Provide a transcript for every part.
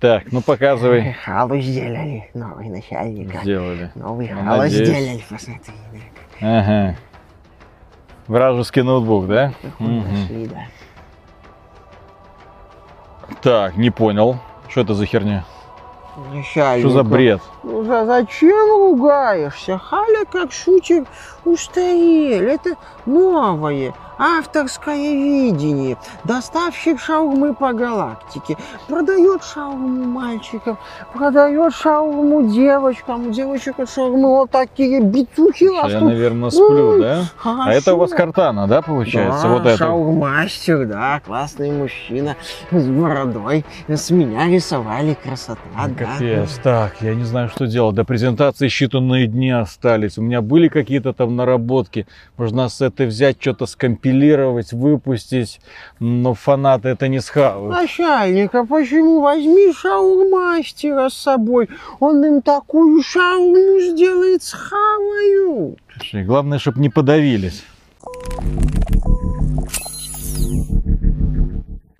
Так, ну показывай. Халу сделали, новый начальник. Сделали. Новый Ну, халу надеюсь. сделали, посмотри. Ага. Вражеский ноутбук, да? Мгм. нашли, да. Так, не понял. Что это за херня? Начальник. Что за бред? Ну за зачем ругаешься? Халя как шутер устарел. Это новое авторское видение. Доставщик шаурмы по галактике. Продает шаурму мальчикам, продает шаурму девочкам. У девочек шаурмы вот такие бицухи Я, растут. наверное, сплю, Ой, да? А это у вас картана, да, получается? Да, вот это. шаурмастер, да, классный мужчина с бородой. С меня рисовали красота, да. Капец. Так, я не знаю, что делать. До презентации считанные дни остались. У меня были какие-то там наработки. Можно с этой взять, что-то скомпилировать, выпустить. Но фанаты это не схавают. Начальник, а почему возьми шаурмастера с собой? Он им такую шаурму сделает с хаваю. Слушай, Главное, чтобы не подавились.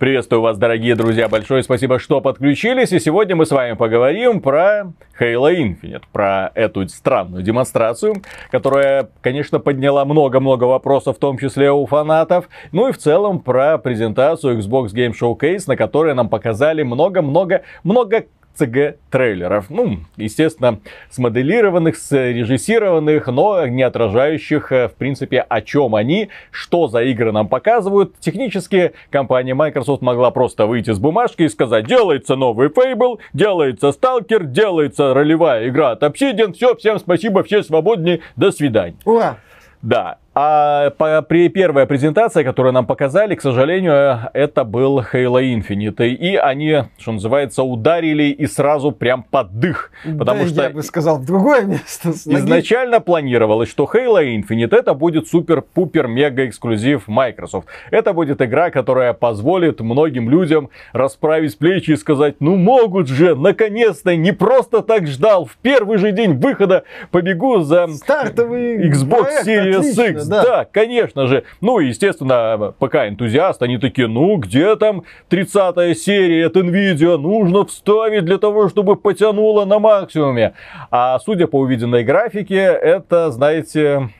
Приветствую вас, дорогие друзья. Большое спасибо, что подключились. И сегодня мы с вами поговорим про Halo Infinite, про эту странную демонстрацию, которая, конечно, подняла много-много вопросов, в том числе у фанатов. Ну и в целом про презентацию Xbox Game Showcase, на которой нам показали много-много-много CG-трейлеров. Ну, естественно, смоделированных, срежиссированных, но не отражающих, э, в принципе, о чем они, что за игры нам показывают. Технически компания Microsoft могла просто выйти с бумажки и сказать, делается новый Fable, делается Stalker, делается ролевая игра от Obsidian, все, всем спасибо, все свободнее, до свидания. Ура! Да. А по- при первая презентация, которую нам показали, к сожалению, это был Halo Infinite. И они, что называется, ударили и сразу прям под дых. Потому Да, что я бы сказал, в другое место. Изначально планировалось, что Halo Infinite это будет супер-пупер-мега эксклюзив Microsoft. Это будет игра, которая позволит многим людям расправить плечи и сказать, ну могут же, наконец-то, не просто так ждал, в первый же день выхода побегу за Стартовый Xbox проект, Series отлично, X. да. Да. конечно же. Ну и, естественно, ПК-энтузиасты, они такие, ну где там 30 серия от Nvidia, нужно вставить для того, чтобы потянуло на максимуме. А судя по увиденной графике, это, знаете,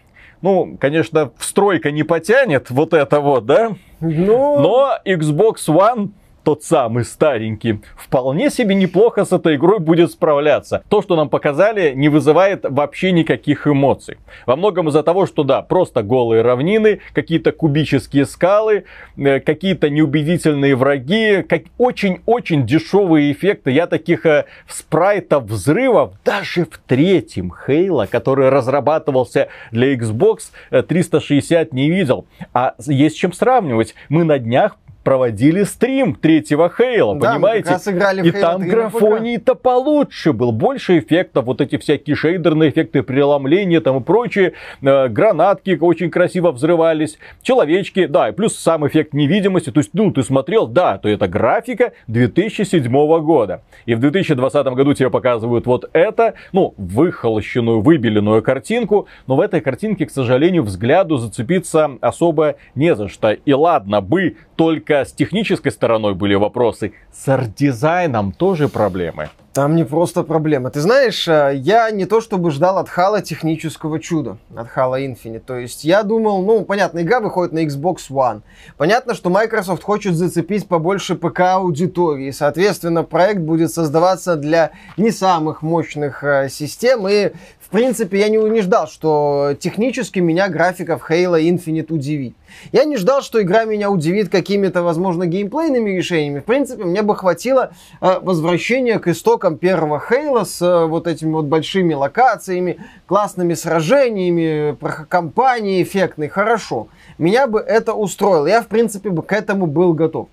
ну, конечно, встройка не потянет вот это вот, да? Ну, Но Xbox One тот самый старенький, вполне себе неплохо с этой игрой будет справляться. То, что нам показали, не вызывает вообще никаких эмоций. Во многом из-за того, что да, просто голые равнины, какие-то кубические скалы, э, какие-то неубедительные враги, как очень-очень дешевые эффекты. Я таких э, спрайтов взрывов даже в третьем Halo, который разрабатывался для Xbox э, 360 не видел. А есть чем сравнивать. Мы на днях проводили стрим третьего Хейла, Да, мы понимаете? как раз играли в И Halo там 3 на графоний-то получше был, больше эффектов, вот эти всякие шейдерные эффекты преломления там и прочие, э, гранатки очень красиво взрывались, человечки, да, и плюс сам эффект невидимости, то есть, ну, ты смотрел, да, то это графика 2007 года. И в 2020 году тебе показывают вот это, ну, выхолощенную, выбеленную картинку, но в этой картинке, к сожалению, взгляду зацепиться особо не за что. И ладно бы только с технической стороной были вопросы, с арт-дизайном тоже проблемы. Там не просто проблема. Ты знаешь, э, я не то чтобы ждал от Хала технического чуда, от Halo Infinite. То есть я думал, ну, понятно, игра выходит на Xbox One. Понятно, что Microsoft хочет зацепить побольше ПК-аудитории. Соответственно, проект будет создаваться для не самых мощных э, систем. И, принципе, я не, не ждал, что технически меня графика в Halo Infinite удивит. Я не ждал, что игра меня удивит какими-то, возможно, геймплейными решениями. В принципе, мне бы хватило э, возвращения к истокам первого Хейла с э, вот этими вот большими локациями, классными сражениями, кампанией эффектной. Хорошо. Меня бы это устроило. Я, в принципе, бы к этому был готов.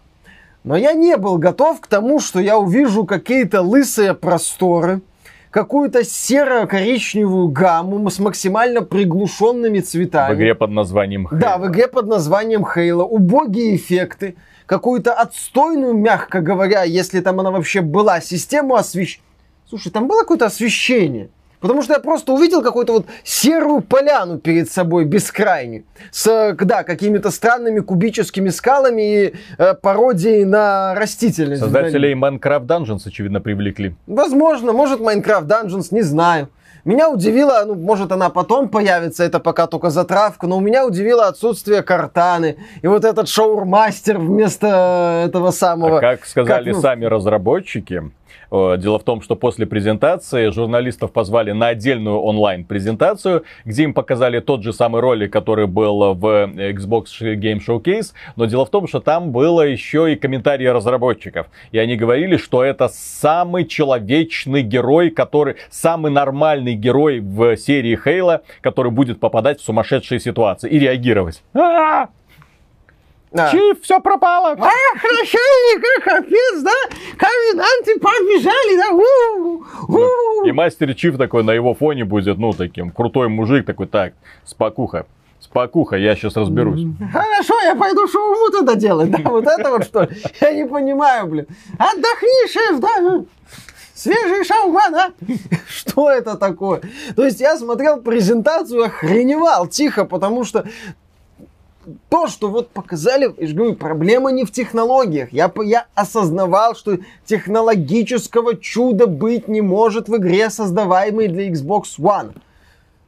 Но я не был готов к тому, что я увижу какие-то лысые просторы, какую-то серо-коричневую гамму с максимально приглушенными цветами. В игре под названием Halo. Да, в игре под названием Хейла. Убогие эффекты. Какую-то отстойную, мягко говоря, если там она вообще была, систему освещения. Слушай, там было какое-то освещение. Потому что я просто увидел какую-то вот серую поляну перед собой, бескрайнюю, с, да, какими-то странными кубическими скалами и э, пародией на растительность. Создателей Minecraft Dungeons, очевидно, привлекли. Возможно, может Minecraft Dungeons, не знаю. Меня удивило, ну, может, она потом появится, это пока только затравка, но у меня удивило отсутствие картаны. И вот этот шоурмастер вместо этого самого... А как сказали как, ну... сами разработчики, Э, дело в том, что после презентации журналистов позвали на отдельную онлайн-презентацию, где им показали тот же самый ролик, который был в Xbox Game Showcase. Но дело в том, что там было еще и комментарии разработчиков. И они говорили, что это самый человечный герой, который самый нормальный герой в серии Хейла, который будет попадать в сумасшедшие ситуации и реагировать. А-а-а! Да. Чиф, все пропало. А, хорошо, капец, да? Ковенанты побежали, да? У-у-у. И мастер Чиф такой на его фоне будет, ну, таким крутой мужик такой, так, спокуха. Спокуха, я сейчас разберусь. Хорошо, я пойду шоу тогда делать, да? Вот это вот что ли? Я не понимаю, блин. Отдохни, шеф, да? Свежий шаурма, да? Что это такое? То есть я смотрел презентацию, охреневал тихо, потому что то, что вот показали, я же говорю, проблема не в технологиях. Я, я осознавал, что технологического чуда быть не может в игре, создаваемой для Xbox One.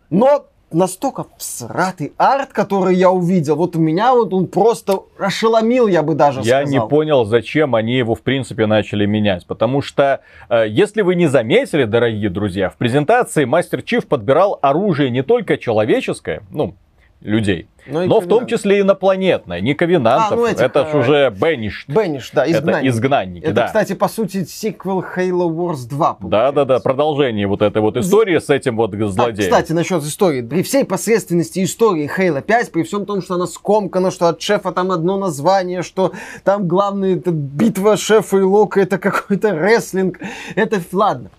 Но настолько всратый арт, который я увидел, вот у меня вот он просто ошеломил, я бы даже я сказал. Я не понял, зачем они его в принципе начали менять, потому что, э, если вы не заметили, дорогие друзья, в презентации Мастер Чиф подбирал оружие не только человеческое, ну, людей, но, но в том числе инопланетное, не ковенантов. А, ну этих, это ж э, уже Бенниш. Бенниш, да, изгнанники. Это изгнанники, это, да. кстати, по сути, сиквел Halo Wars 2. Да-да-да, продолжение вот этой вот истории с этим вот а, злодеем. А, кстати, насчет истории. При всей посредственности истории Halo 5, при всем том, что она скомкана, что от шефа там одно название, что там главная это битва шефа и Лока, это какой-то рестлинг. Это, ладно,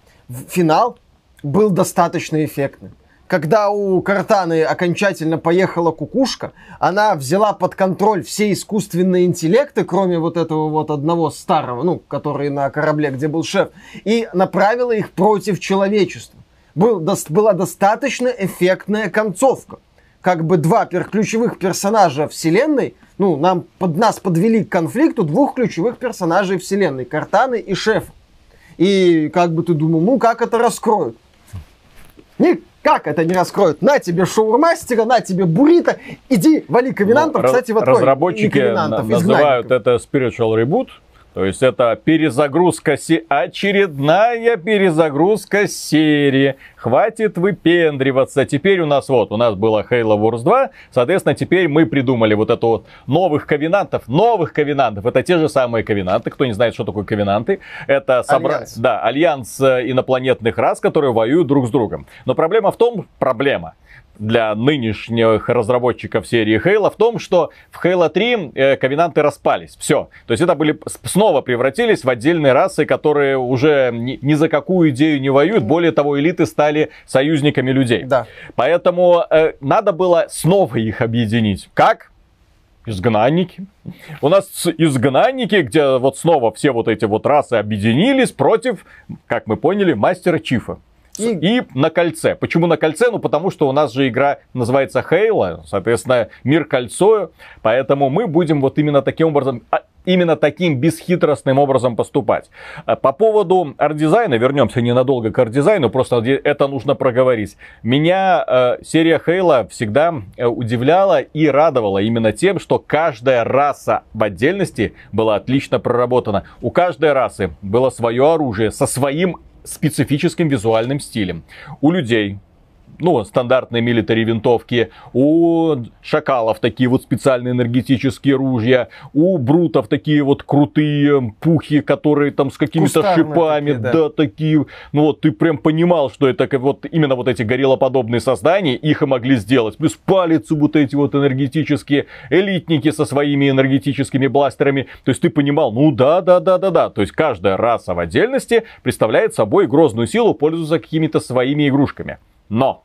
финал был достаточно эффектный когда у Картаны окончательно поехала кукушка, она взяла под контроль все искусственные интеллекты, кроме вот этого вот одного старого, ну, который на корабле, где был шеф, и направила их против человечества. Был, до, была достаточно эффектная концовка. Как бы два пер, ключевых персонажа вселенной, ну, нам под нас подвели к конфликту двух ключевых персонажей вселенной, Картаны и Шеф. И как бы ты думал, ну как это раскроют? Ник, как это не раскроют? На тебе шоурмастера, на тебе буррито, иди вали ковенантов. Ну, Кстати, вот разработчики называют это spiritual reboot, то есть это перезагрузка, очередная перезагрузка серии. Хватит выпендриваться. Теперь у нас вот, у нас было Halo Wars 2, соответственно, теперь мы придумали вот это вот новых ковенантов, новых ковенантов. Это те же самые ковенанты, кто не знает, что такое ковенанты. Это собра... альянс. Да, альянс э, инопланетных рас, которые воюют друг с другом. Но проблема в том, проблема, для нынешних разработчиков серии Halo в том, что в Halo 3 э, ковенанты распались. Все. То есть это были снова превратились в отдельные расы, которые уже ни, ни за какую идею не воюют. Более того, элиты стали союзниками людей. Да. Поэтому э, надо было снова их объединить. Как? изгнанники. У нас изгнанники, где вот снова все вот эти вот расы объединились против, как мы поняли, мастера Чифа. И... и на кольце. Почему на кольце? Ну, потому что у нас же игра называется Halo, соответственно, мир кольцо, поэтому мы будем вот именно таким образом а, именно таким бесхитростным образом поступать. А, по поводу арт-дизайна, вернемся ненадолго к арт-дизайну, просто это нужно проговорить. Меня э, серия Halo всегда удивляла и радовала именно тем, что каждая раса в отдельности была отлично проработана. У каждой расы было свое оружие со своим специфическим визуальным стилем. У людей ну, стандартные милитари винтовки, у шакалов такие вот специальные энергетические ружья, у брутов такие вот крутые пухи, которые там с какими-то шипами, такие, да. да, такие, ну вот ты прям понимал, что это вот именно вот эти гориллоподобные создания, их и могли сделать. Плюс палец вот эти вот энергетические элитники со своими энергетическими бластерами, то есть ты понимал, ну да, да, да, да, да, то есть каждая раса в отдельности представляет собой грозную силу, пользуется какими-то своими игрушками. Но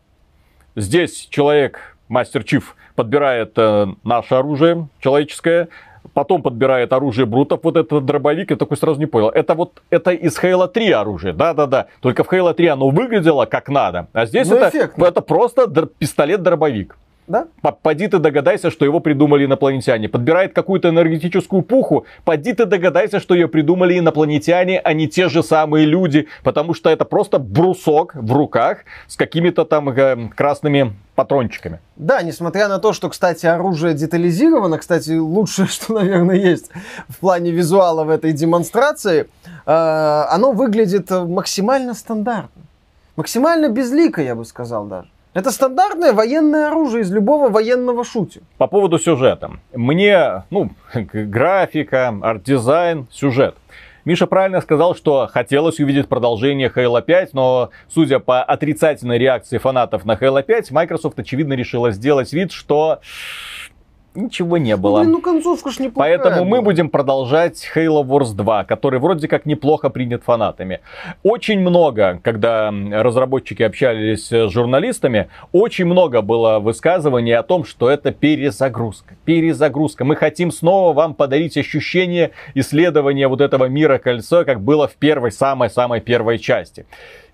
здесь человек, мастер Чиф, подбирает э, наше оружие человеческое, потом подбирает оружие брутов, вот этот дробовик, я такой сразу не понял. Это вот, это из Halo 3 оружие, да-да-да. Только в Halo 3 оно выглядело как надо, а здесь ну, это, это просто пистолет-дробовик. Да? Поди ты догадайся, что его придумали инопланетяне. Подбирает какую-то энергетическую пуху. Поди ты догадайся, что ее придумали инопланетяне, а не те же самые люди. Потому что это просто брусок в руках с какими-то там э, красными патрончиками. Да, несмотря на то, что, кстати, оружие детализировано, кстати, лучшее, что, наверное, есть в плане визуала в этой демонстрации, э, оно выглядит максимально стандартно. Максимально безлико, я бы сказал даже. Это стандартное военное оружие из любого военного шутера. По поводу сюжета. Мне, ну, графика, арт-дизайн, сюжет. Миша правильно сказал, что хотелось увидеть продолжение Halo 5, но судя по отрицательной реакции фанатов на Halo 5, Microsoft, очевидно, решила сделать вид, что ничего не было. Ну, блин, ну концовка ж неплохая Поэтому была. мы будем продолжать Halo Wars 2, который вроде как неплохо принят фанатами. Очень много, когда разработчики общались с журналистами, очень много было высказываний о том, что это перезагрузка. Перезагрузка. Мы хотим снова вам подарить ощущение исследования вот этого мира кольца, как было в первой, самой-самой первой части.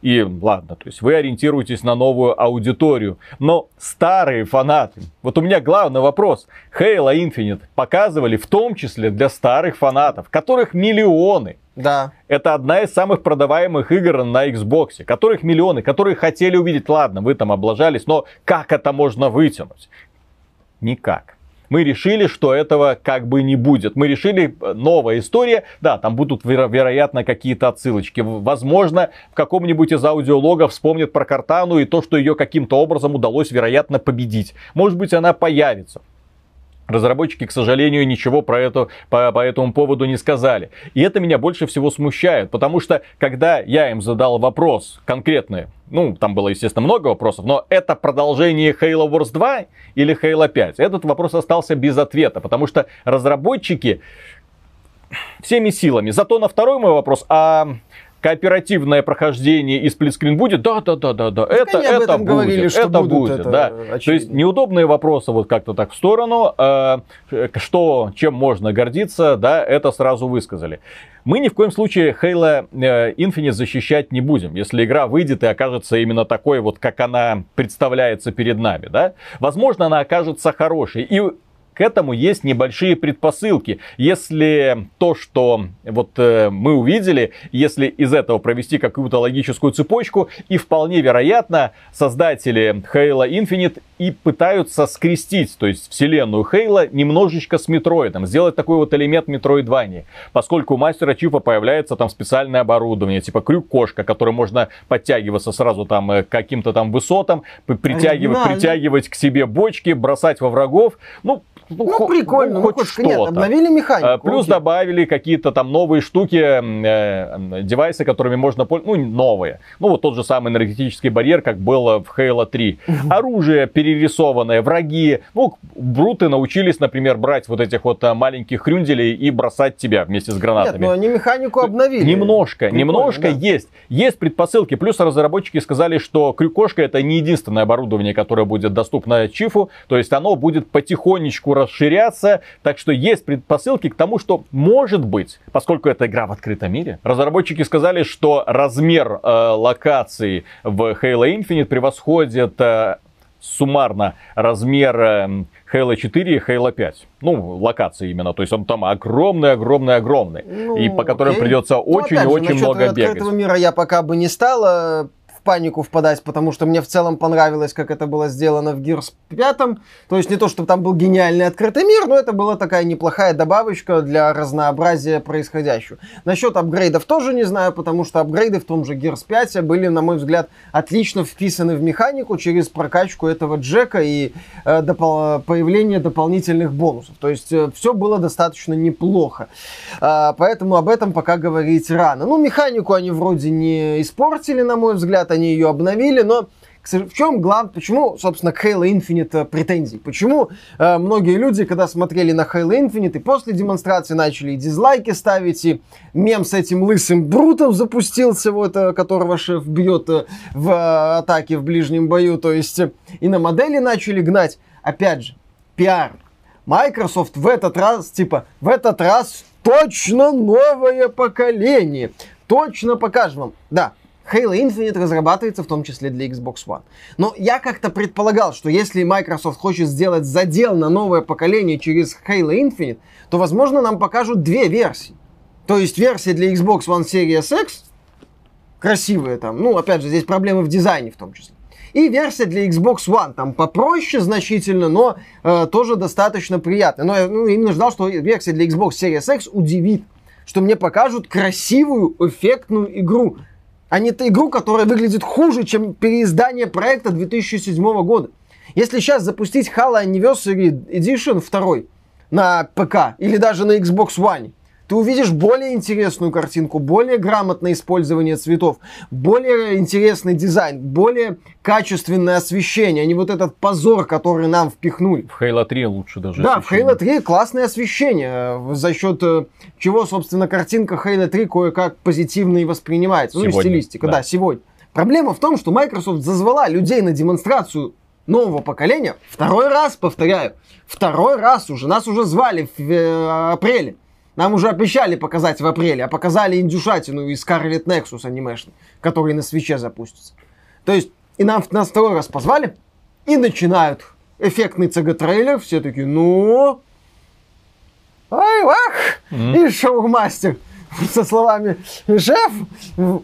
И ладно, то есть вы ориентируетесь на новую аудиторию. Но старые фанаты, вот у меня главный вопрос. Halo Infinite показывали в том числе для старых фанатов, которых миллионы. Да. Это одна из самых продаваемых игр на Xbox, которых миллионы, которые хотели увидеть, ладно, вы там облажались, но как это можно вытянуть? Никак мы решили, что этого как бы не будет. Мы решили, э, новая история, да, там будут, веро- вероятно, какие-то отсылочки. Возможно, в каком-нибудь из аудиологов вспомнят про Картану и то, что ее каким-то образом удалось, вероятно, победить. Может быть, она появится. Разработчики, к сожалению, ничего про это, по, по этому поводу не сказали. И это меня больше всего смущает, потому что, когда я им задал вопрос конкретный, ну, там было, естественно, много вопросов, но это продолжение Halo Wars 2 или Halo 5? Этот вопрос остался без ответа, потому что разработчики всеми силами. Зато на второй мой вопрос, а кооперативное прохождение и сплитскрин будет? Да, да, да, да, да. это, это будет, говорили, что это будет, это да. Очевидно. То есть неудобные вопросы вот как-то так в сторону, э, что, чем можно гордиться, да, это сразу высказали. Мы ни в коем случае Halo э, Infinite защищать не будем, если игра выйдет и окажется именно такой вот, как она представляется перед нами, да. Возможно, она окажется хорошей. И к этому есть небольшие предпосылки. Если то, что вот э, мы увидели, если из этого провести какую-то логическую цепочку, и вполне вероятно, создатели Halo Infinite и пытаются скрестить, то есть вселенную Halo немножечко с Метроидом, сделать такой вот элемент Метроидвании. Поскольку у Мастера Чифа появляется там специальное оборудование, типа крюк-кошка, который можно подтягиваться сразу там э, к каким-то там высотам, притягивать, притягивать к себе бочки, бросать во врагов. Ну, ну, ну прикольно, ну, хоть, ну, что-то. Нет, обновили механику. А, плюс окей. добавили какие-то там новые штуки, э, девайсы, которыми можно пользоваться, ну, новые. Ну, вот тот же самый энергетический барьер, как было в Halo 3. Оружие перерисованное, враги. Ну, бруты научились, например, брать вот этих вот а, маленьких хрюнделей и бросать тебя вместе с гранатами. Нет, но они механику обновили. Немножко, Прикольно, немножко да. есть. Есть предпосылки. Плюс разработчики сказали, что крюкошка это не единственное оборудование, которое будет доступно Чифу. То есть оно будет потихонечку расширяться. Так что есть предпосылки к тому, что может быть, поскольку это игра в открытом мире, разработчики сказали, что размер э, локаций в Halo Infinite превосходит э, суммарно размер э, Halo 4 и Halo 5. Ну, локации именно. То есть он там огромный, огромный, огромный. Ну, и по которым окей. придется очень-очень ну, очень много бегать. Открытого мира я пока бы не стала панику впадать, потому что мне в целом понравилось, как это было сделано в Gears 5. То есть не то, чтобы там был гениальный открытый мир, но это была такая неплохая добавочка для разнообразия происходящего. Насчет апгрейдов тоже не знаю, потому что апгрейды в том же Gears 5 были, на мой взгляд, отлично вписаны в механику через прокачку этого Джека и э, допол- появление дополнительных бонусов. То есть э, все было достаточно неплохо. Э, поэтому об этом пока говорить рано. Ну, механику они вроде не испортили, на мой взгляд, они ее обновили, но в чем главное, почему, собственно, к Halo Infinite э, претензий? Почему э, многие люди, когда смотрели на Halo Infinite и после демонстрации начали и дизлайки ставить, и мем с этим лысым Брутом запустился, вот, э, которого шеф бьет э, в э, атаке в ближнем бою, то есть и на модели начали гнать. Опять же, пиар Microsoft в этот раз, типа, в этот раз точно новое поколение. Точно покажем вам. Да, Halo Infinite разрабатывается в том числе для Xbox One. Но я как-то предполагал, что если Microsoft хочет сделать задел на новое поколение через Halo Infinite, то, возможно, нам покажут две версии. То есть версия для Xbox One Series X, красивая там, ну, опять же, здесь проблемы в дизайне в том числе. И версия для Xbox One, там попроще значительно, но э, тоже достаточно приятная. Но я ну, именно ждал, что версия для Xbox Series X удивит, что мне покажут красивую, эффектную игру, а не игру, которая выглядит хуже, чем переиздание проекта 2007 года. Если сейчас запустить Halo Anniversary Edition 2 на ПК или даже на Xbox One, ты увидишь более интересную картинку, более грамотное использование цветов, более интересный дизайн, более качественное освещение, а не вот этот позор, который нам впихнули. В Halo 3 лучше даже Да, освещение. в Halo 3 классное освещение, э, за счет э, чего, собственно, картинка Halo 3 кое-как позитивно и воспринимается. Сегодня, ну и стилистика, да. да, сегодня. Проблема в том, что Microsoft зазвала людей на демонстрацию нового поколения второй раз, повторяю, второй раз уже, нас уже звали в э, апреле. Нам уже обещали показать в апреле, а показали индюшатину из Scarlet Nexus анимешный, который на свече запустится. То есть, и нам нас второй раз позвали, и начинают эффектный ЦГ-трейлер, все такие, ну, ай, вах, mm-hmm. и шоу-мастер со словами «Шеф,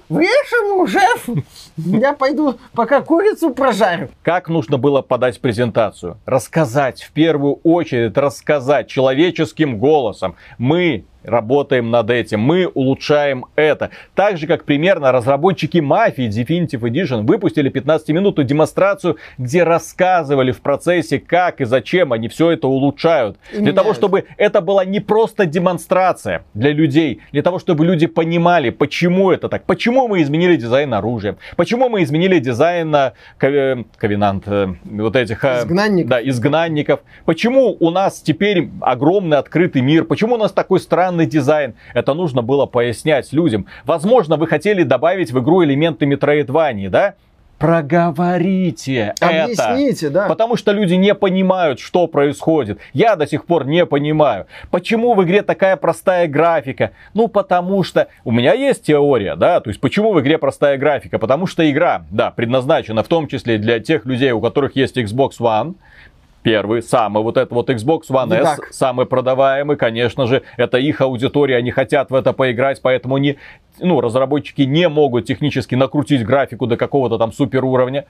врежь шеф, я пойду пока курицу прожарю». Как нужно было подать презентацию? Рассказать, в первую очередь рассказать человеческим голосом. Мы работаем над этим, мы улучшаем это. Так же, как примерно разработчики Мафии Definitive Edition выпустили 15-минутную демонстрацию, где рассказывали в процессе, как и зачем они все это улучшают. И для того, чтобы это была не просто демонстрация для людей, для того, чтобы люди понимали, почему это так, почему мы изменили дизайн оружия, почему мы изменили дизайн на ковенант, э, вот этих э, изгнанников. Да, изгнанников, почему у нас теперь огромный открытый мир, почему у нас такой странный странный дизайн. Это нужно было пояснять людям. Возможно, вы хотели добавить в игру элементы Metroidvania, да? Проговорите Объясните, это. да. Потому что люди не понимают, что происходит. Я до сих пор не понимаю. Почему в игре такая простая графика? Ну, потому что... У меня есть теория, да, то есть почему в игре простая графика? Потому что игра, да, предназначена в том числе для тех людей, у которых есть Xbox One, первый, самый вот этот вот Xbox One S, самый продаваемый, конечно же, это их аудитория, они хотят в это поиграть, поэтому не, ну, разработчики не могут технически накрутить графику до какого-то там супер уровня.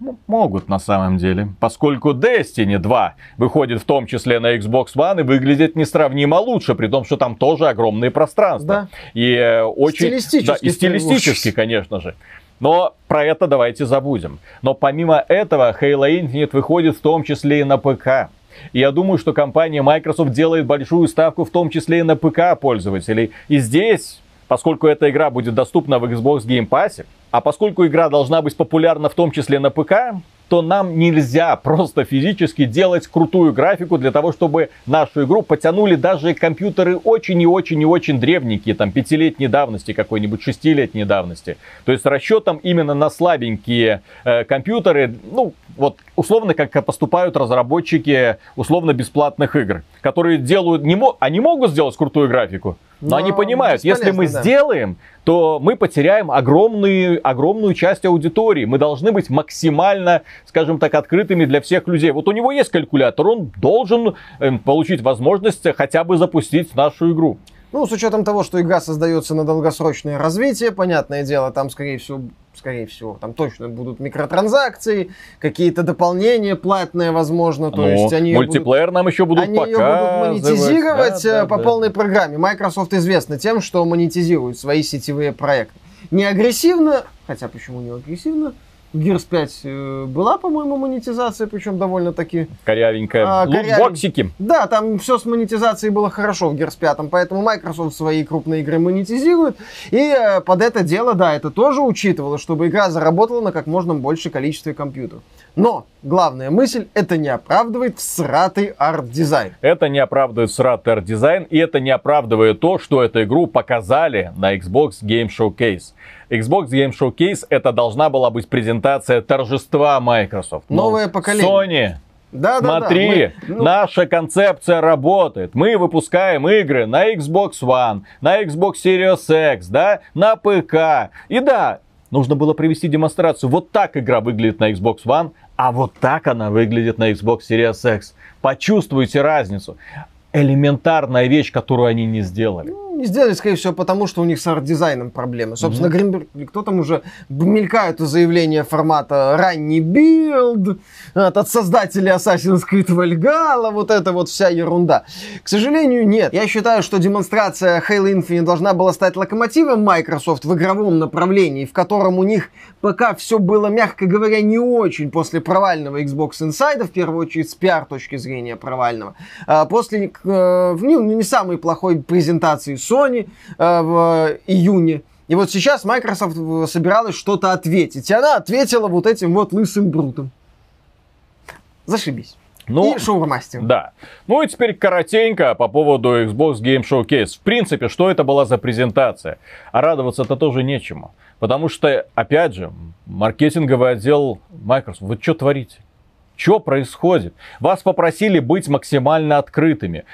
Ну, могут на самом деле, поскольку Destiny 2 выходит в том числе на Xbox One и выглядит несравнимо лучше, при том, что там тоже огромные пространства. Да. И э, очень... Стилистически. Да, и стилистически, конечно же. Но про это давайте забудем. Но помимо этого, Halo Infinite выходит в том числе и на ПК. И я думаю, что компания Microsoft делает большую ставку в том числе и на ПК пользователей. И здесь, поскольку эта игра будет доступна в Xbox Game Pass, а поскольку игра должна быть популярна в том числе на ПК, то нам нельзя просто физически делать крутую графику для того, чтобы нашу игру потянули даже компьютеры очень и очень и очень древненькие, там пятилетней давности, какой-нибудь шестилетней давности. То есть расчетом именно на слабенькие э, компьютеры, ну, вот условно как поступают разработчики условно бесплатных игр, которые делают, не мо- они могут сделать крутую графику, но, но они понимают, если мы да. сделаем, то мы потеряем огромную, огромную часть аудитории. Мы должны быть максимально, скажем так, открытыми для всех людей. Вот у него есть калькулятор, он должен э, получить возможность хотя бы запустить нашу игру. Ну, с учетом того, что игра создается на долгосрочное развитие, понятное дело, там, скорее всего, скорее всего, там точно будут микротранзакции, какие-то дополнения платные, возможно, то ну, есть они мультиплеер будут, нам еще будут они ее будут монетизировать да, да, по да. полной программе. Microsoft известна тем, что монетизирует свои сетевые проекты. Не агрессивно, хотя почему не агрессивно, Gears 5 э, была, по-моему, монетизация, причем довольно-таки... Корявенькая. А, Лутбоксики. Да, там все с монетизацией было хорошо в Gears 5, поэтому Microsoft свои крупные игры монетизирует. И э, под это дело, да, это тоже учитывало, чтобы игра заработала на как можно больше количестве компьютеров. Но главная мысль, это не оправдывает всратый арт-дизайн. Это не оправдывает всратый арт-дизайн, и это не оправдывает то, что эту игру показали на Xbox Game Showcase. Xbox Game Showcase это должна была быть презентация торжества Microsoft. Новое поколение. Sony Да, да, Смотри, да, мы- ну- наша концепция работает. Мы выпускаем игры на Xbox One, на Xbox Series X, да, на ПК. И да, нужно было провести демонстрацию. Вот так игра выглядит на Xbox One, а вот так она выглядит на Xbox Series X. Почувствуйте разницу. Элементарная вещь, которую они не сделали. Ну, Не сделали, скорее всего, потому что у них с арт-дизайном проблемы. Собственно, Гринберг, кто там уже мелькают заявления формата ранний билд от, от создателей Assassin's Creed Valhalla, вот это вот вся ерунда. К сожалению, нет. Я считаю, что демонстрация Halo Infinite должна была стать локомотивом Microsoft в игровом направлении, в котором у них пока все было, мягко говоря, не очень после провального Xbox Inside, в первую очередь с пиар точки зрения провального. А После э, ну, не самой плохой презентации Sony э, в июне. И вот сейчас Microsoft э, собиралась что-то ответить. И она ответила вот этим вот лысым брутом. Зашибись. Ну, И шоурмастер. Да. Ну и теперь коротенько по поводу Xbox Game Showcase. В принципе, что это была за презентация? А радоваться-то тоже нечему. Потому что, опять же, маркетинговый отдел Microsoft, вы что творите? Что происходит? Вас попросили быть максимально открытыми.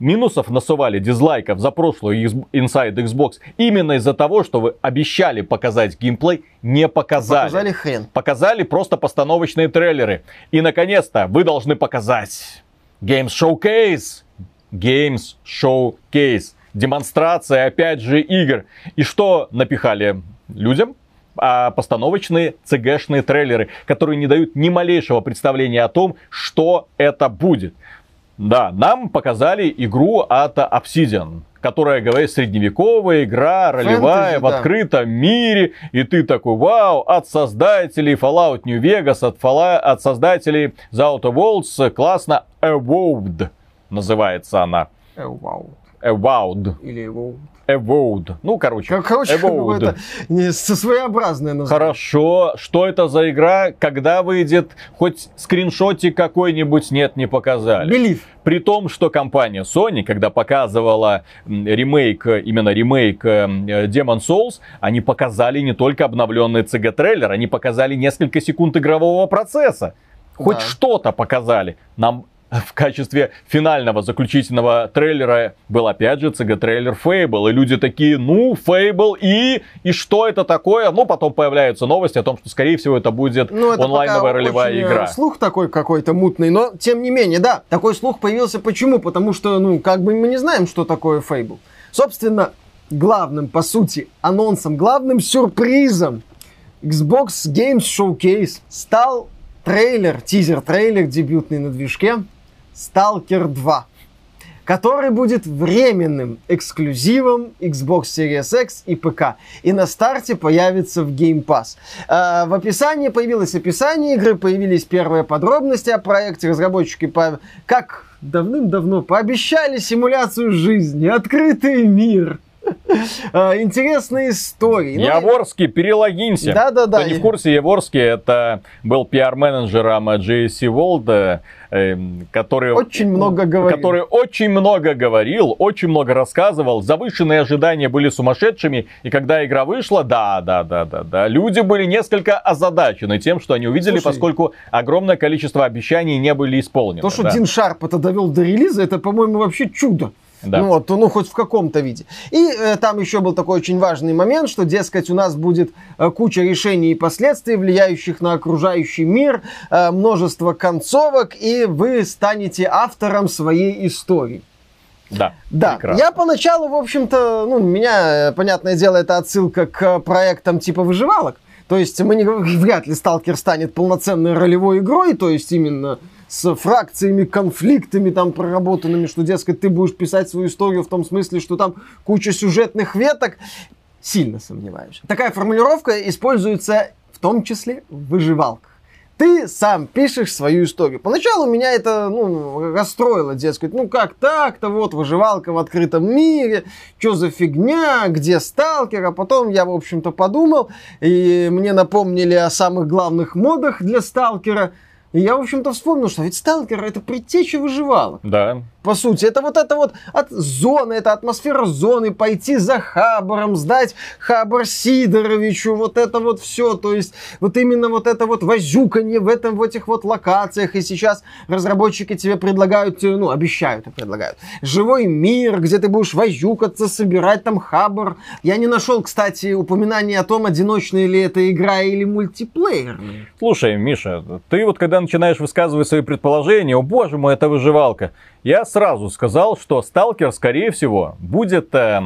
Минусов насували, дизлайков за прошлую Inside Xbox именно из-за того, что вы обещали показать геймплей, не показали. Показали хрен. Показали просто постановочные трейлеры. И, наконец-то, вы должны показать Games Showcase. Games Showcase. Демонстрация, опять же, игр. И что напихали людям? А постановочные CG-шные трейлеры, которые не дают ни малейшего представления о том, что это будет. Да, нам показали игру от Obsidian, которая, говорит, средневековая игра, ролевая, Фэнтези, в да. открытом мире. И ты такой, вау, от создателей Fallout New Vegas, от, Fallout, от создателей The Outer Worlds, классно, Avowed называется она. Вау. Avowed. Или вау. Avowed. Ну, короче, Кор- Короче, Avowed. какое-то не- своеобразное название. Хорошо, что это за игра, когда выйдет, хоть скриншотик какой-нибудь, нет, не показали. Believe. При том, что компания Sony, когда показывала ремейк, именно ремейк э, Demon Souls, они показали не только обновленный CG-трейлер, они показали несколько секунд игрового процесса. Хоть Да. что-то показали. Нам в качестве финального заключительного трейлера был опять же CG-трейлер Fable. И люди такие, ну, Fable, и, и что это такое? Ну, потом появляются новости о том, что, скорее всего, это будет Ну, это онлайновая ролевая очень, э, игра. Слух такой какой-то мутный, но тем не менее, да, такой слух появился. Почему? Потому что, ну, как бы мы не знаем, что такое Fable. Собственно, главным, по сути, анонсом, главным сюрпризом Xbox Games Showcase стал трейлер, тизер-трейлер дебютный на движке Stalker 2 который будет временным эксклюзивом Xbox Series X и ПК. И на старте появится в Game Pass. А, в описании появилось описание игры, появились первые подробности о проекте. Разработчики, по... как давным-давно, пообещали симуляцию жизни, открытый мир. А, Интересные истории. Ну, Яворский, перелогинься. Да-да-да. Кто не в курсе, Яворский это был пиар-менеджером GSC World, э, который... Очень много говорил. Который очень много говорил, очень много рассказывал. Завышенные ожидания были сумасшедшими. И когда игра вышла, да, да, да, да, да, люди были несколько озадачены тем, что они увидели, Слушай, поскольку огромное количество обещаний не были исполнены. То, что да. Дин Шарп это довел до релиза, это, по-моему, вообще чудо. Да. Ну, вот, ну, хоть в каком-то виде. И э, там еще был такой очень важный момент, что, дескать, у нас будет э, куча решений и последствий, влияющих на окружающий мир, э, множество концовок, и вы станете автором своей истории. Да, Да, прекрасно. я поначалу, в общем-то, ну, меня, э, понятное дело, это отсылка к проектам типа выживалок. То есть мы не вряд ли Сталкер станет полноценной ролевой игрой, то есть именно с фракциями, конфликтами там проработанными, что, дескать, ты будешь писать свою историю в том смысле, что там куча сюжетных веток. Сильно сомневаюсь. Такая формулировка используется в том числе в выживалках. Ты сам пишешь свою историю. Поначалу меня это ну, расстроило, дескать, ну как так-то, вот выживалка в открытом мире, что за фигня, где сталкер, а потом я, в общем-то, подумал, и мне напомнили о самых главных модах для сталкера, и я, в общем-то, вспомнил, что ведь сталкер это предтеча выживалок. Да. По сути. Это вот это вот от зоны, это атмосфера зоны, пойти за Хабаром, сдать Хабар Сидоровичу, вот это вот все. То есть вот именно вот это вот возюканье в этом, в этих вот локациях. И сейчас разработчики тебе предлагают, ну, обещают и предлагают, живой мир, где ты будешь возюкаться, собирать там Хабар. Я не нашел, кстати, упоминания о том, одиночная ли это игра или мультиплеерная. Слушай, Миша, ты вот когда начинаешь высказывать свои предположения, о боже мой, это выживалка, я сразу сказал, что Сталкер, скорее всего, будет э,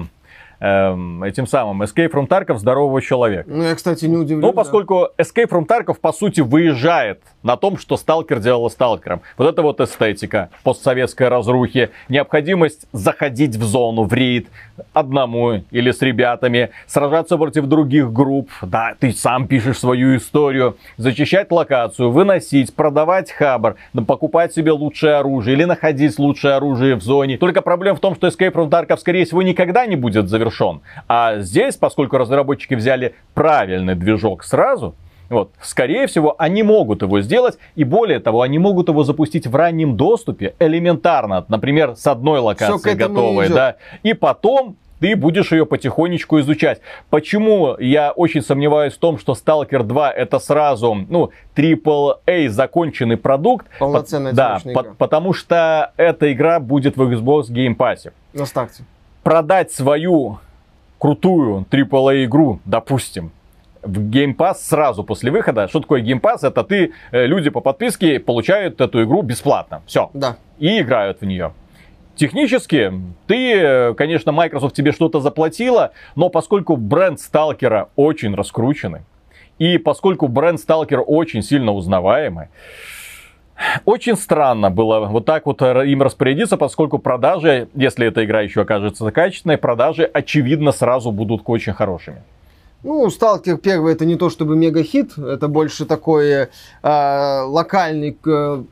эм, этим самым Escape from Tarkov здорового человека. Ну, я, кстати, не удивлен. Ну, поскольку да. Escape from Tarkov, по сути, выезжает на том, что Сталкер делал Сталкером. Вот это вот эстетика постсоветской разрухи, необходимость заходить в зону, в рейд, одному или с ребятами, сражаться против других групп, да, ты сам пишешь свою историю, зачищать локацию, выносить, продавать хабар, покупать себе лучшее оружие или находить лучшее оружие в зоне. Только проблема в том, что Escape from Tarkov, скорее всего, никогда не будет завершен. А здесь, поскольку разработчики взяли правильный движок сразу, вот. Скорее всего, они могут его сделать, и более того, они могут его запустить в раннем доступе, элементарно, например, с одной локации готовой, да, и потом ты будешь ее потихонечку изучать. Почему я очень сомневаюсь в том, что Stalker 2 это сразу, ну, AAA законченный продукт. Полноценная Да, по- потому что эта игра будет в Xbox Game Pass. На старте. Продать свою крутую AAA игру, допустим, в Game Pass сразу после выхода. Что такое Game Pass? Это ты, э, люди по подписке получают эту игру бесплатно. Все. Да. И играют в нее. Технически, ты, э, конечно, Microsoft тебе что-то заплатила, но поскольку бренд Сталкера очень раскрученный, и поскольку бренд Сталкер очень сильно узнаваемый, очень странно было вот так вот э, им распорядиться, поскольку продажи, если эта игра еще окажется качественной, продажи, очевидно, сразу будут очень хорошими. Ну, Сталкер первый это не то чтобы мега-хит, это больше такой э, локальный, э,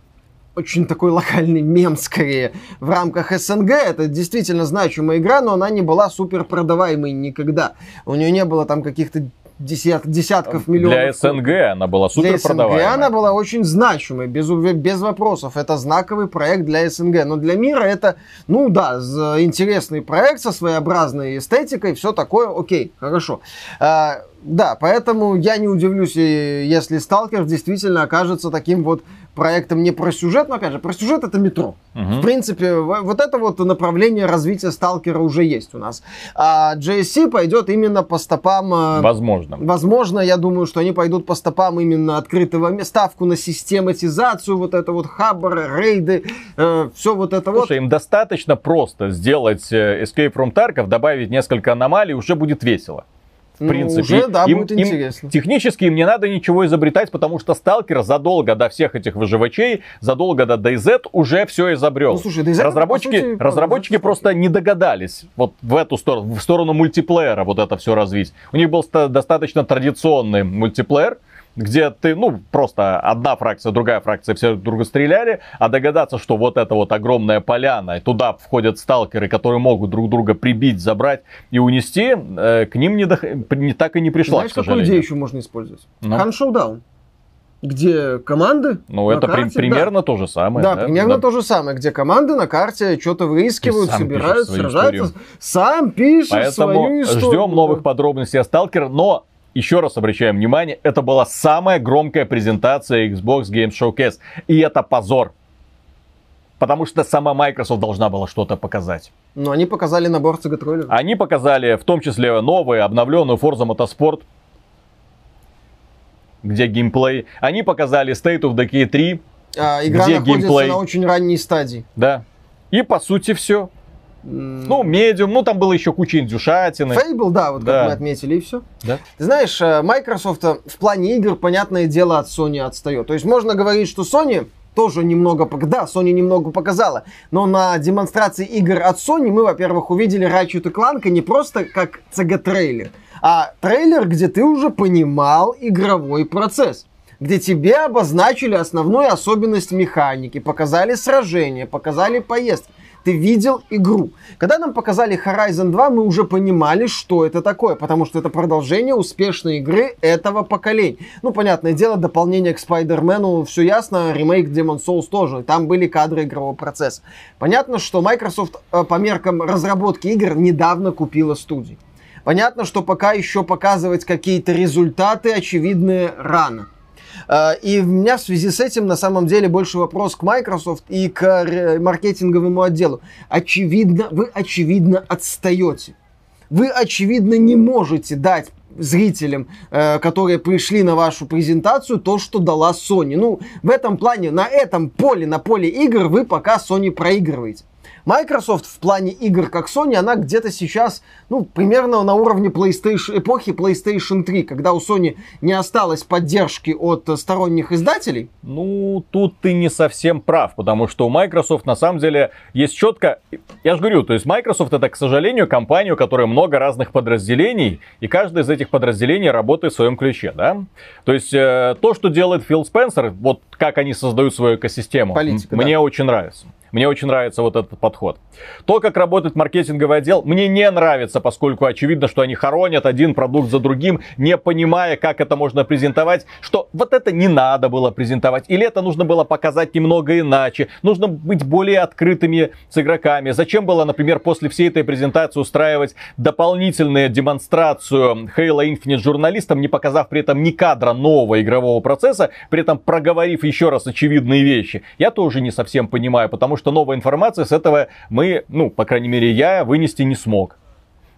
очень такой локальный мем скорее в рамках СНГ. Это действительно значимая игра, но она не была супер продаваемой никогда. У нее не было там каких-то десят, десятков миллионов. Для СНГ она была супер. Для СНГ она была очень значимой, без, без вопросов. Это знаковый проект для СНГ. Но для мира это, ну да, интересный проект со своеобразной эстетикой, все такое, окей, хорошо. А, да, поэтому я не удивлюсь, если Сталкер действительно окажется таким вот проектом не про сюжет, но опять же, про сюжет это метро. Угу. В принципе, вот это вот направление развития Сталкера уже есть у нас. А JSC пойдет именно по стопам... Э, возможно. Возможно, я думаю, что они пойдут по стопам именно открытого ставку на систематизацию, вот это вот хаббары, рейды, э, все вот это Слушай, вот. им достаточно просто сделать э, Escape from Tarkov, добавить несколько аномалий, уже будет весело в ну, принципе. Уже, да, им, будет им, интересно. Технически им не надо ничего изобретать, потому что Сталкер задолго до всех этих выживачей, задолго до DayZ уже все изобрел. Ну, слушай, DayZ разработчики, сути, разработчики просто не догадались вот в эту сторону, в сторону мультиплеера вот это все развить. У них был достаточно традиционный мультиплеер, где ты, ну, просто одна фракция, другая фракция, все друг друга стреляли, а догадаться, что вот эта вот огромная поляна, и туда входят сталкеры, которые могут друг друга прибить, забрать и унести, э, к ним не, до... не так и не пришла, Знаешь, какую идею еще можно использовать? Ну? Хан Шоудаун где команды. Ну, это карте, при, примерно да. то же самое. Да, да примерно да. то же самое, где команды на карте что-то выискивают, собирают, сражаются. Историю. Сам пишешь Поэтому свою историю. Ждем новых подробностей о Сталкер, но еще раз обращаем внимание, это была самая громкая презентация Xbox Game Showcase. И это позор. Потому что сама Microsoft должна была что-то показать. Но они показали набор CG Они показали в том числе новый, обновленный Forza Motorsport, где геймплей. Они показали State of Decay 3, а, игра где находится геймплей. на очень ранней стадии. Да. И по сути все. Ну, медиум, ну там было еще куча индюшатины. Fable, да, вот да. как мы отметили, и все. Да. Ты знаешь, э, Microsoft в плане игр, понятное дело, от Sony отстает. То есть можно говорить, что Sony тоже немного, да, Sony немного показала, но на демонстрации игр от Sony мы, во-первых, увидели Ratchet Clank не просто как CG-трейлер, а трейлер, где ты уже понимал игровой процесс где тебе обозначили основную особенность механики, показали сражения, показали поездки. Ты видел игру. Когда нам показали Horizon 2, мы уже понимали, что это такое, потому что это продолжение успешной игры этого поколения. Ну, понятное дело, дополнение к Spider-Man, все ясно, ремейк Demon Souls тоже, там были кадры игрового процесса. Понятно, что Microsoft э, по меркам разработки игр недавно купила студию. Понятно, что пока еще показывать какие-то результаты очевидные рано. Э, и у меня в связи с этим на самом деле больше вопрос к Microsoft и к маркетинговому отделу. Очевидно, вы очевидно отстаете. Вы очевидно не можете дать зрителям, э, которые пришли на вашу презентацию, то, что дала Sony. Ну, в этом плане, на этом поле, на поле игр вы пока Sony проигрываете. Microsoft в плане игр, как Sony, она где-то сейчас, ну, примерно на уровне PlayStation, эпохи PlayStation 3, когда у Sony не осталось поддержки от сторонних издателей. Ну, тут ты не совсем прав, потому что у Microsoft на самом деле есть четко, я же говорю, то есть Microsoft это, к сожалению, компания, у которой много разных подразделений, и каждое из этих подразделений работает в своем ключе, да? То есть э, то, что делает Фил Спенсер, вот как они создают свою экосистему, Политика, мне да. очень нравится. Мне очень нравится вот этот подход. То, как работает маркетинговый отдел, мне не нравится, поскольку очевидно, что они хоронят один продукт за другим, не понимая, как это можно презентовать, что вот это не надо было презентовать, или это нужно было показать немного иначе, нужно быть более открытыми с игроками. Зачем было, например, после всей этой презентации устраивать дополнительную демонстрацию Halo Infinite журналистам, не показав при этом ни кадра нового игрового процесса, при этом проговорив еще раз очевидные вещи? Я тоже не совсем понимаю, потому что что новая информация с этого мы, ну, по крайней мере, я вынести не смог.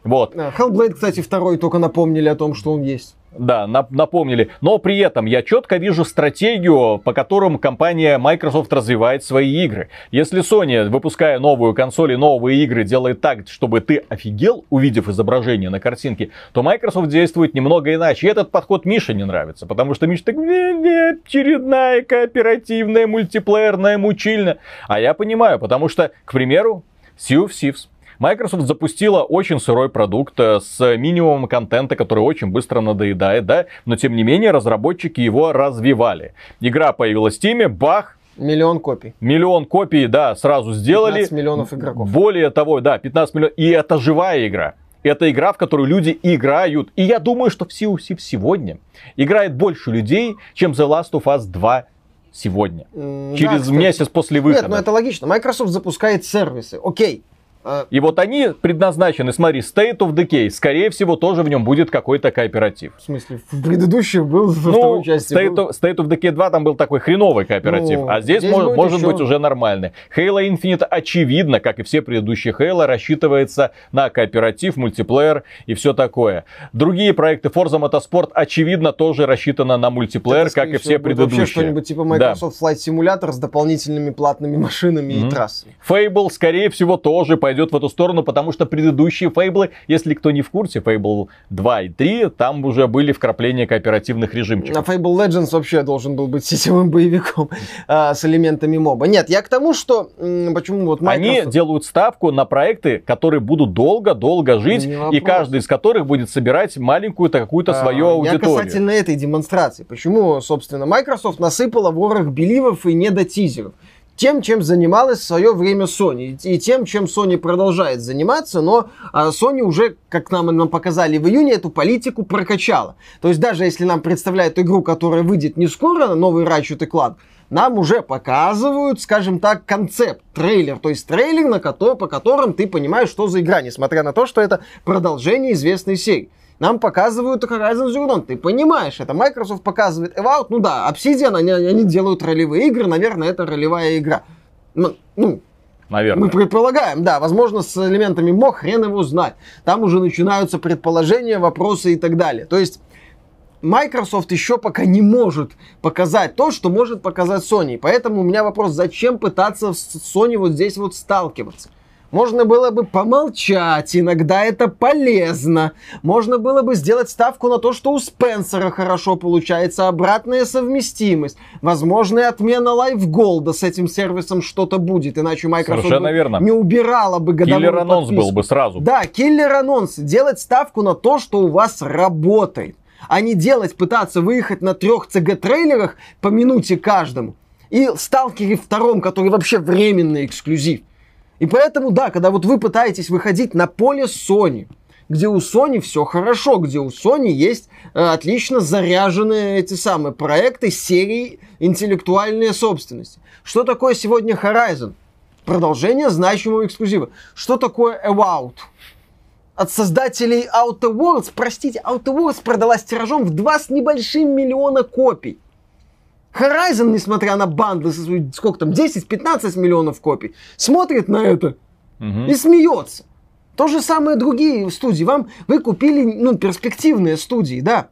Вот. Hellblade, кстати, второй только напомнили о том, что он есть. Да, напомнили. Но при этом я четко вижу стратегию, по которым компания Microsoft развивает свои игры. Если Sony, выпуская новую консоль и новые игры, делает так, чтобы ты офигел, увидев изображение на картинке, то Microsoft действует немного иначе. И этот подход Мише не нравится, потому что Миша так, нет, нет, очередная кооперативная, мультиплеерная, мучильная. А я понимаю, потому что, к примеру, Sea of Thieves Microsoft запустила очень сырой продукт э, с минимумом контента, который очень быстро надоедает, да, но тем не менее разработчики его развивали. Игра появилась в Steam, бах, Миллион копий. Миллион копий, да, сразу сделали. 15 миллионов игроков. Более того, да, 15 миллионов. И это живая игра. Это игра, в которую люди играют. И я думаю, что в Sea of Thieves сегодня играет больше людей, чем The Last of Us 2 сегодня. Mm, Через да, месяц после выхода. Нет, ну это логично. Microsoft запускает сервисы. Окей. А, и вот они предназначены, смотри, State of Decay, скорее всего, тоже в нем будет какой-то кооператив. В смысле, в предыдущих был во ну, второй части State, был... of, State of Decay 2 там был такой хреновый кооператив, ну, а здесь, здесь может, может еще... быть уже нормальный. Halo Infinite, очевидно, как и все предыдущие Halo, рассчитывается на кооператив, мультиплеер и все такое. Другие проекты Forza Motorsport, очевидно, тоже рассчитаны на мультиплеер, Это, как и все предыдущие. Вообще что-нибудь типа Microsoft да. Flight Simulator с дополнительными платными машинами mm-hmm. и трассами. Fable, скорее всего, тоже пойдет в эту сторону, потому что предыдущие фейблы, если кто не в курсе, Fable 2 и 3, там уже были вкрапления кооперативных режимчиков. На Fable Legends вообще должен был быть сетевым боевиком а, с элементами моба. Нет, я к тому, что почему вот Microsoft... Они делают ставку на проекты, которые будут долго-долго жить, и каждый из которых будет собирать маленькую-то какую-то а, свою аудиторию. Я касательно этой демонстрации. Почему, собственно, Microsoft насыпала ворох беливов и недотизеров тем, чем занималась в свое время Sony. И тем, чем Sony продолжает заниматься, но а, Sony уже, как нам, нам показали в июне, эту политику прокачала. То есть даже если нам представляют игру, которая выйдет не скоро, новый Ratchet и Clank, нам уже показывают, скажем так, концепт, трейлер. То есть трейлер, на который, по которым ты понимаешь, что за игра, несмотря на то, что это продолжение известной серии нам показывают Horizon Zero Dawn. Ты понимаешь, это Microsoft показывает Evout. Ну да, Obsidian, они, они делают ролевые игры, наверное, это ролевая игра. Ну, ну Наверное. Мы предполагаем, да, возможно, с элементами МО, хрен его знать. Там уже начинаются предположения, вопросы и так далее. То есть Microsoft еще пока не может показать то, что может показать Sony. Поэтому у меня вопрос, зачем пытаться с Sony вот здесь вот сталкиваться? Можно было бы помолчать, иногда это полезно. Можно было бы сделать ставку на то, что у Спенсера хорошо получается обратная совместимость. Возможно, и отмена Live Gold с этим сервисом что-то будет, иначе Microsoft бы верно. не убирала бы годовую Киллер анонс был бы сразу. Да, киллер анонс. Делать ставку на то, что у вас работает. А не делать, пытаться выехать на трех CG-трейлерах по минуте каждому. И Сталкере втором, который вообще временный эксклюзив. И поэтому, да, когда вот вы пытаетесь выходить на поле Sony, где у Sony все хорошо, где у Sony есть э, отлично заряженные эти самые проекты серии интеллектуальной собственности. Что такое сегодня Horizon? Продолжение значимого эксклюзива. Что такое About? От создателей Outer Worlds, простите, Outer Worlds продалась тиражом в два с небольшим миллиона копий. Horizon, несмотря на банды, сколько там, 10-15 миллионов копий, смотрит на это угу. и смеется. То же самое другие студии. Вам, вы купили ну, перспективные студии, да,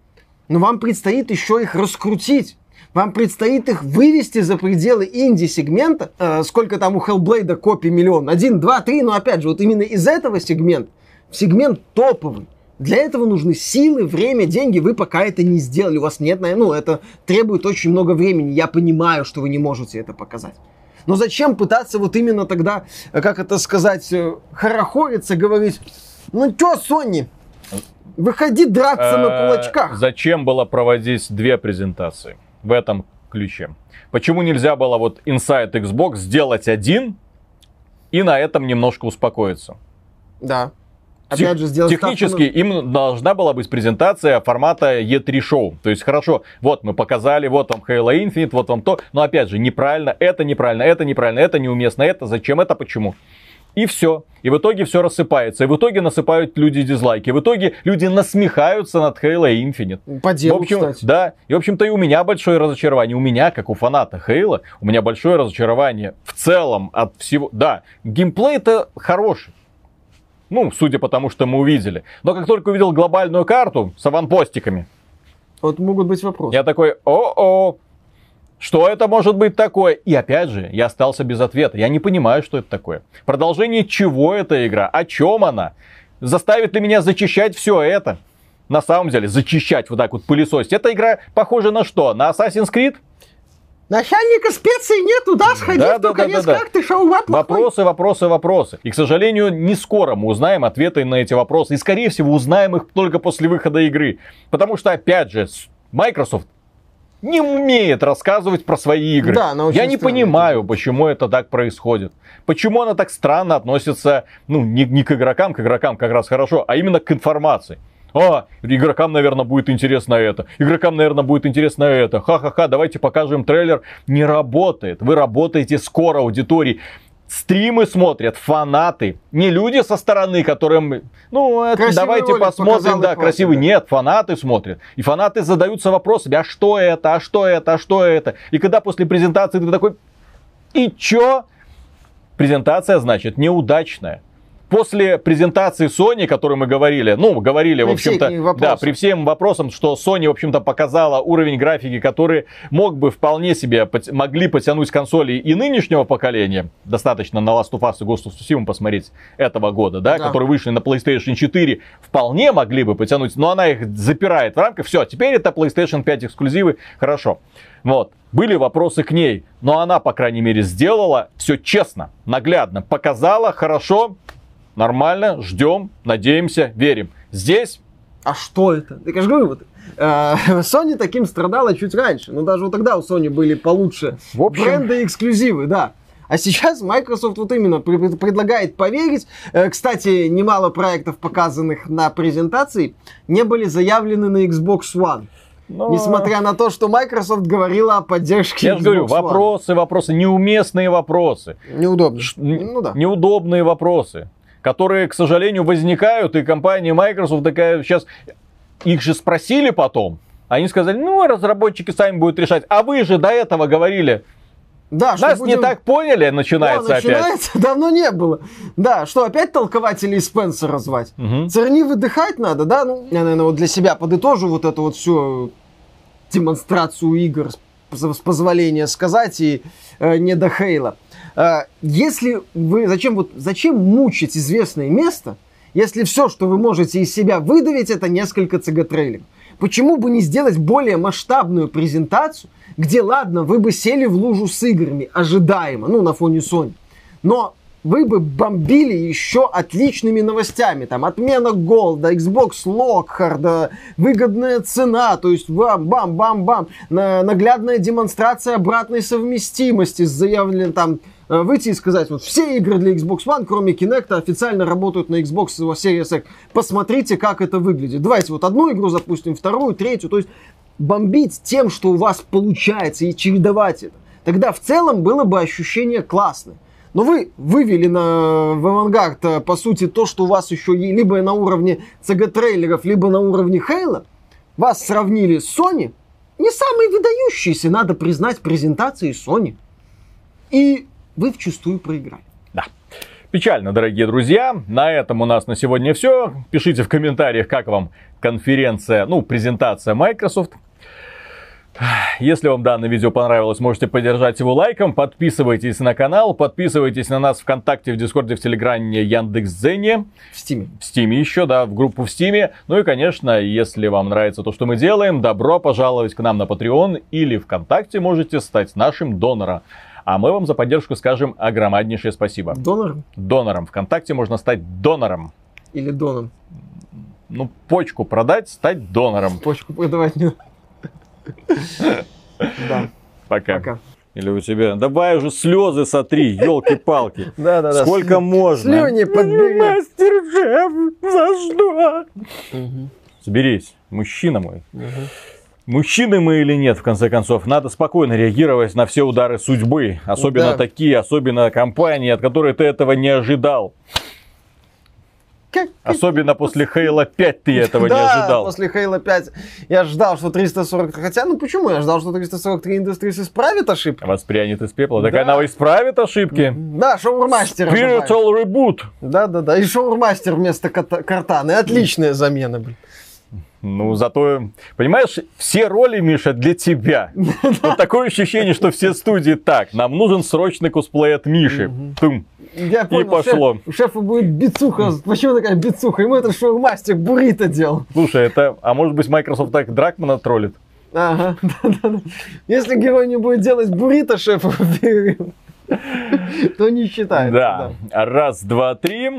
но вам предстоит еще их раскрутить. Вам предстоит их вывести за пределы инди-сегмента. Э, сколько там у Hellblade копий миллион? Один, два, три. Но опять же, вот именно из этого сегмента, в сегмент топовый, для этого нужны силы, время, деньги. Вы пока это не сделали. У вас нет, ну, это требует очень много времени. Я понимаю, что вы не можете это показать. Но зачем пытаться вот именно тогда, э, как это сказать, э, хорохориться, говорить, ну чё, Sony, выходи драться на э, кулачках. Зачем было проводить две презентации в этом ключе? Почему нельзя было вот Inside Xbox сделать один и на этом немножко успокоиться? Да. Опять же, сделать Технически ставку... им должна была быть презентация формата E3 шоу. То есть, хорошо, вот мы показали, вот вам Halo Infinite, вот вам то. Но опять же, неправильно, это неправильно, это неправильно, это неуместно, это зачем, это почему. И все. И в итоге все рассыпается. И в итоге насыпают люди дизлайки. В итоге люди насмехаются над Halo Infinite. По делу, в общем, кстати. Да. И, в общем-то, и у меня большое разочарование. У меня, как у фаната Halo, у меня большое разочарование в целом от всего. Да, геймплей-то хороший. Ну, судя по тому, что мы увидели. Но как только увидел глобальную карту с аванпостиками. Вот могут быть вопросы. Я такой, о-о, что это может быть такое? И опять же, я остался без ответа. Я не понимаю, что это такое. Продолжение чего эта игра? О чем она? Заставит ли меня зачищать все это? На самом деле, зачищать вот так вот пылесосить. Эта игра похожа на что? На Assassin's Creed? Начальника специй нету, да, сходи да, да, конец да, да, как ты шоу Вопросы, вопросы, вопросы. И, к сожалению, не скоро мы узнаем ответы на эти вопросы. И, скорее всего, узнаем их только после выхода игры. Потому что, опять же, Microsoft не умеет рассказывать про свои игры. Да, она Я не понимаю, почему это так происходит. Почему она так странно относится, ну, не, не к игрокам, к игрокам как раз хорошо, а именно к информации. А, игрокам, наверное, будет интересно это. Игрокам, наверное, будет интересно это. Ха-ха-ха, давайте покажем трейлер. Не работает. Вы работаете скоро аудитории. Стримы смотрят фанаты, не люди со стороны, которым, ну, красивый давайте посмотрим, да, красивый. Да. Нет, фанаты смотрят. И фанаты задаются вопросами, а что это, а что это, а что это. И когда после презентации ты такой, и чё? Презентация, значит, неудачная после презентации Sony, о которой мы говорили, ну, говорили, при в общем-то, да, при всем вопросам, что Sony, в общем-то, показала уровень графики, который мог бы вполне себе, могли потянуть консоли и нынешнего поколения, достаточно на Last of Us и Ghost of Tsushima посмотреть этого года, да, да. которые вышли на PlayStation 4, вполне могли бы потянуть, но она их запирает в рамках, все, теперь это PlayStation 5 эксклюзивы, хорошо. Вот. Были вопросы к ней, но она, по крайней мере, сделала все честно, наглядно, показала хорошо, нормально, ждем, надеемся, верим. Здесь... А что это? Я же говорю, вот, э, Sony таким страдала чуть раньше. Но даже вот тогда у Sony были получше В общем... бренды и эксклюзивы, да. А сейчас Microsoft вот именно предлагает поверить. Э, кстати, немало проектов, показанных на презентации, не были заявлены на Xbox One. Но... Несмотря на то, что Microsoft говорила о поддержке Я Xbox говорю, One. вопросы, вопросы, неуместные вопросы. Неудобные. Ш... Ну да. Неудобные вопросы которые, к сожалению, возникают, и компания Microsoft такая сейчас... Их же спросили потом, они сказали, ну, разработчики сами будут решать. А вы же до этого говорили, да, Нас будем... не так поняли, начинается, О, начинается опять. Давно не было. Да, что опять толкователей Спенсера звать? Угу. Церни выдыхать надо, да? Ну, я, наверное, вот для себя подытожу вот эту вот всю демонстрацию игр, с позволения сказать, и э, не до Хейла. А, если вы... Зачем, вот, зачем мучить известное место, если все, что вы можете из себя выдавить, это несколько CG-трейлеров? Почему бы не сделать более масштабную презентацию, где, ладно, вы бы сели в лужу с играми, ожидаемо, ну, на фоне Sony, но вы бы бомбили еще отличными новостями. Там отмена голда, Xbox Lockhard, выгодная цена, то есть бам-бам-бам-бам, наглядная демонстрация обратной совместимости с заявленным там э, выйти и сказать, вот все игры для Xbox One, кроме Kinect, официально работают на Xbox Series X. Посмотрите, как это выглядит. Давайте вот одну игру запустим, вторую, третью. То есть бомбить тем, что у вас получается, и чередовать это. Тогда в целом было бы ощущение классное. Но вы вывели на, в авангард, э, по сути, то, что у вас еще либо на уровне CG-трейлеров, либо на уровне Хейла. Вас сравнили с Sony. Не самые выдающиеся, надо признать, презентации Sony. И вы вчастую проиграли. Да. Печально, дорогие друзья. На этом у нас на сегодня все. Пишите в комментариях, как вам конференция, ну, презентация Microsoft. Если вам данное видео понравилось, можете поддержать его лайком, подписывайтесь на канал, подписывайтесь на нас ВКонтакте, в Дискорде, в Телеграме, Яндекс.Зене. В Стиме. В Стиме еще, да, в группу в Стиме. Ну и, конечно, если вам нравится то, что мы делаем, добро пожаловать к нам на Patreon или ВКонтакте можете стать нашим донором. А мы вам за поддержку скажем огромнейшее спасибо. Донором? Донором. ВКонтакте можно стать донором. Или доном. Ну, почку продать, стать донором. Почку продавать не Да. Пока. Пока. Или у тебя, давай уже слезы сотри, елки-палки. Да, да, да. Сколько можно? Слюни подбери. Мастер шеф, за что? Соберись, мужчина мой. Мужчины мы или нет, в конце концов, надо спокойно реагировать на все удары судьбы. Особенно да. такие, особенно компании, от которой ты этого не ожидал. Как? Особенно после Хейла 5 ты этого да, не ожидал. после Хейла 5 я ждал, что 340... Хотя, ну почему? Я ждал, что 343 Industries исправит ошибки. Воспрянет из пепла. Да. Так она исправит ошибки. Да, шоурмастер. Spiritual Reboot. Да-да-да. И шоурмастер вместо Картаны. Отличная замена, блин. Ну, зато, понимаешь, все роли, Миша, для тебя. Вот такое ощущение, что все студии так. Нам нужен срочный косплей от Миши. Тум. Я понял, и пошло. Шеф, у шефа будет бицуха. Почему такая бицуха? Ему это шоу-мастер Бурита делал. Слушай, это... А может быть, Microsoft так Дракмана троллит? Ага, да-да-да. Если герой не будет делать Бурита шефа, то не считается. Да. Раз, два, три.